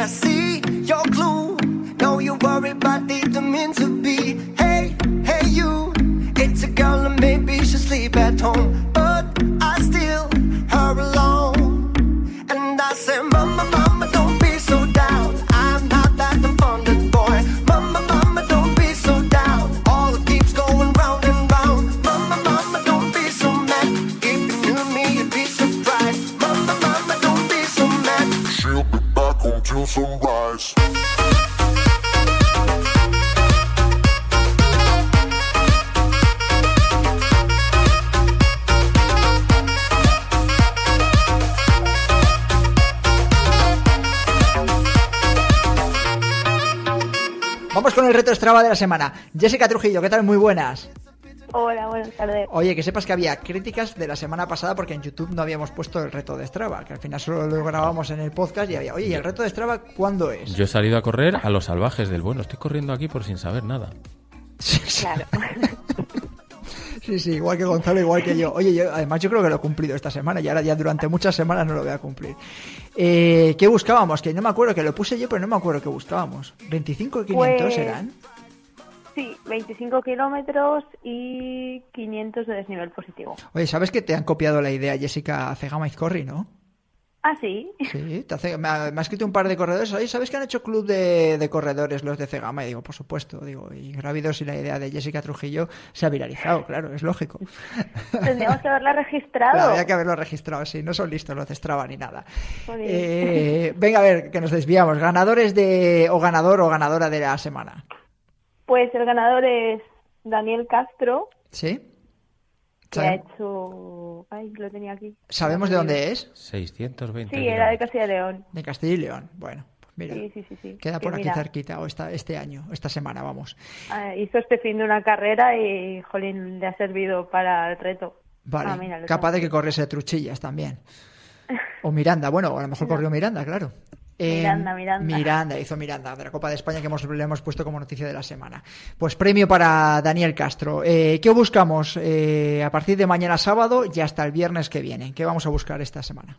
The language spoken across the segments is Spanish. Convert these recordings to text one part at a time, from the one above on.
I see your clue. No, you worry, but didn't mean to be. Hey, hey, you, it's a girl and maybe she'll sleep at home, until sunrise. Vamos con el reto Strava de la semana. Jessica Trujillo, ¿qué tal? Muy buenas. Hola, buenas tardes. Oye, que sepas que había críticas de la semana pasada porque en YouTube no habíamos puesto el reto de Strava, que al final solo lo grabamos en el podcast y había, oye, ¿y el reto de Strava cuándo es? Yo he salido a correr a los salvajes del bueno. Estoy corriendo aquí por sin saber nada. Claro. Sí, sí, igual que Gonzalo, igual que yo. Oye, yo, además yo creo que lo he cumplido esta semana y ahora ya durante muchas semanas no lo voy a cumplir. Eh, ¿Qué buscábamos? Que no me acuerdo, que lo puse yo, pero no me acuerdo qué buscábamos. ¿25 y 500 Pues- eran? Sí, 25 kilómetros y 500 de desnivel positivo. Oye, ¿sabes que te han copiado la idea Jessica Cegama Izcorri, no? Ah, sí. Sí, te hace- me, ha, me ha escrito un par de corredores. Oye, ¿sabes que han hecho club de, de corredores los de Cegama? Y digo, por supuesto. Digo, y grávidos y la idea de Jessica Trujillo se ha viralizado, claro, es lógico. Tendríamos que haberla registrado. Claro, había que haberlo registrado, sí, no son listos los de Strava ni nada. Eh, venga, a ver, que nos desviamos. Ganadores de, o ganador o ganadora de la semana. Pues el ganador es Daniel Castro, ¿Sí? que ha hecho... Ay, lo tenía aquí. ¿Sabemos de dónde es? 620 Sí, era de. Castilla y León. De Castilla y León. Bueno, pues mira, Sí, sí, sí, sí. queda Que por aquí mira, cerquita, o esta, este año, esta semana, vamos. ah, hizo este fin de una carrera y, jolín, le ha servido para el reto. Vale, Ah, mira, capaz tengo de que corriese Truchillas también. O Miranda, bueno, a lo mejor corrió Miranda, claro. Eh, Miranda, Miranda. Miranda, hizo Miranda, de la Copa de España que hemos, le hemos puesto como noticia de la semana. Pues premio para Daniel Castro. Eh, ¿Qué buscamos eh, a partir de mañana sábado y hasta el viernes que viene? ¿Qué vamos a buscar esta semana?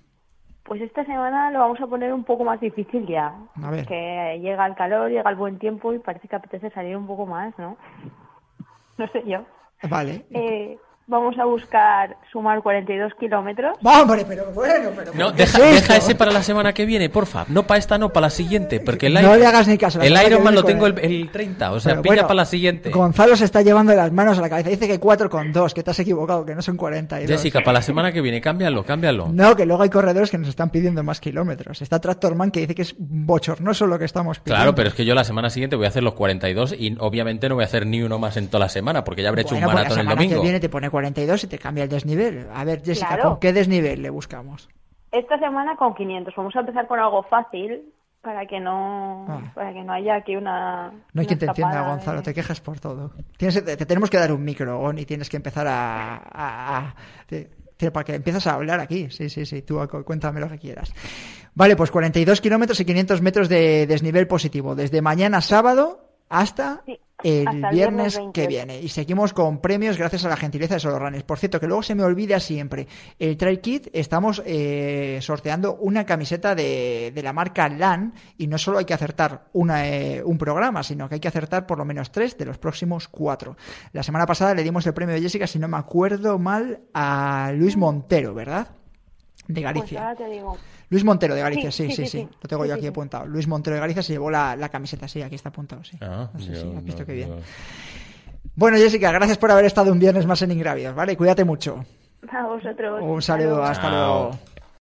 Pues esta semana lo vamos a poner un poco más difícil ya. A ver. Que llega el calor, llega el buen tiempo y parece que apetece salir un poco más, ¿no? No sé yo. Vale. Eh, vamos a buscar sumar 42 kilómetros. ¡Hombre, pero bueno, pero... No, ¿qué es deja, ese para la semana que viene, porfa. No para esta, no, para la siguiente. Porque el, No Iron- le hagas ni caso, El Ironman lo tengo el, el- el 30, o sea, Pero pilla bueno, para la siguiente. Gonzalo se está llevando las manos a la cabeza. Dice que 4 con 2, que te has equivocado, que no son 42. Jessica, para la semana que viene, cámbialo, cámbialo. No, que luego hay corredores que nos están pidiendo más kilómetros. Está Tractorman que dice que es bochornoso lo que estamos pidiendo. Claro, pero es que yo la semana siguiente voy a hacer los 42 y obviamente no voy a hacer ni uno más en toda la semana porque ya habré hecho un pues maratón la el semana domingo. que viene te pone 42 y te cambia el desnivel. A ver, Jessica, Claro. ¿con qué desnivel le buscamos? Esta semana con 500. Vamos a empezar con algo fácil para que no Ah. para que no haya aquí una No hay quien te entienda, Gonzalo, de- te quejas por todo. Tienes, te, te tenemos que dar un micro, y tienes que empezar a... a- a- te- te- para que empiezas a hablar aquí. Sí, sí, sí, tú cu- cuéntame lo que quieras. Vale, pues 42 kilómetros y 500 metros de desnivel positivo. Desde mañana sábado hasta... Sí, el viernes viernes 20. que viene. Y seguimos con premios gracias a la gentileza de Solo Runners. Por cierto, que luego se me olvida siempre. El Trail Kit estamos eh, sorteando una camiseta de, de la marca LAN y no solo hay que acertar una, eh, un programa, sino que hay que acertar por lo menos tres de los próximos cuatro. La semana pasada le dimos el premio de Jessica, si no me acuerdo mal, a Luis Montero, ¿verdad? De Pues Galicia. ahora te digo. Luis Montero de Galicia, sí, Sí, sí, sí, sí. sí, sí. Lo tengo Sí, yo sí, aquí sí. apuntado. Luis Montero de Galicia se llevó la, la camiseta, sí, aquí está apuntado, sí. Ah, No sé si yo has visto no- qué bien. no. Bueno, Jessica, gracias por haber estado un viernes más en Ingrávidos, ¿vale? Cuídate mucho. A vosotros. Un saludo, hasta luego.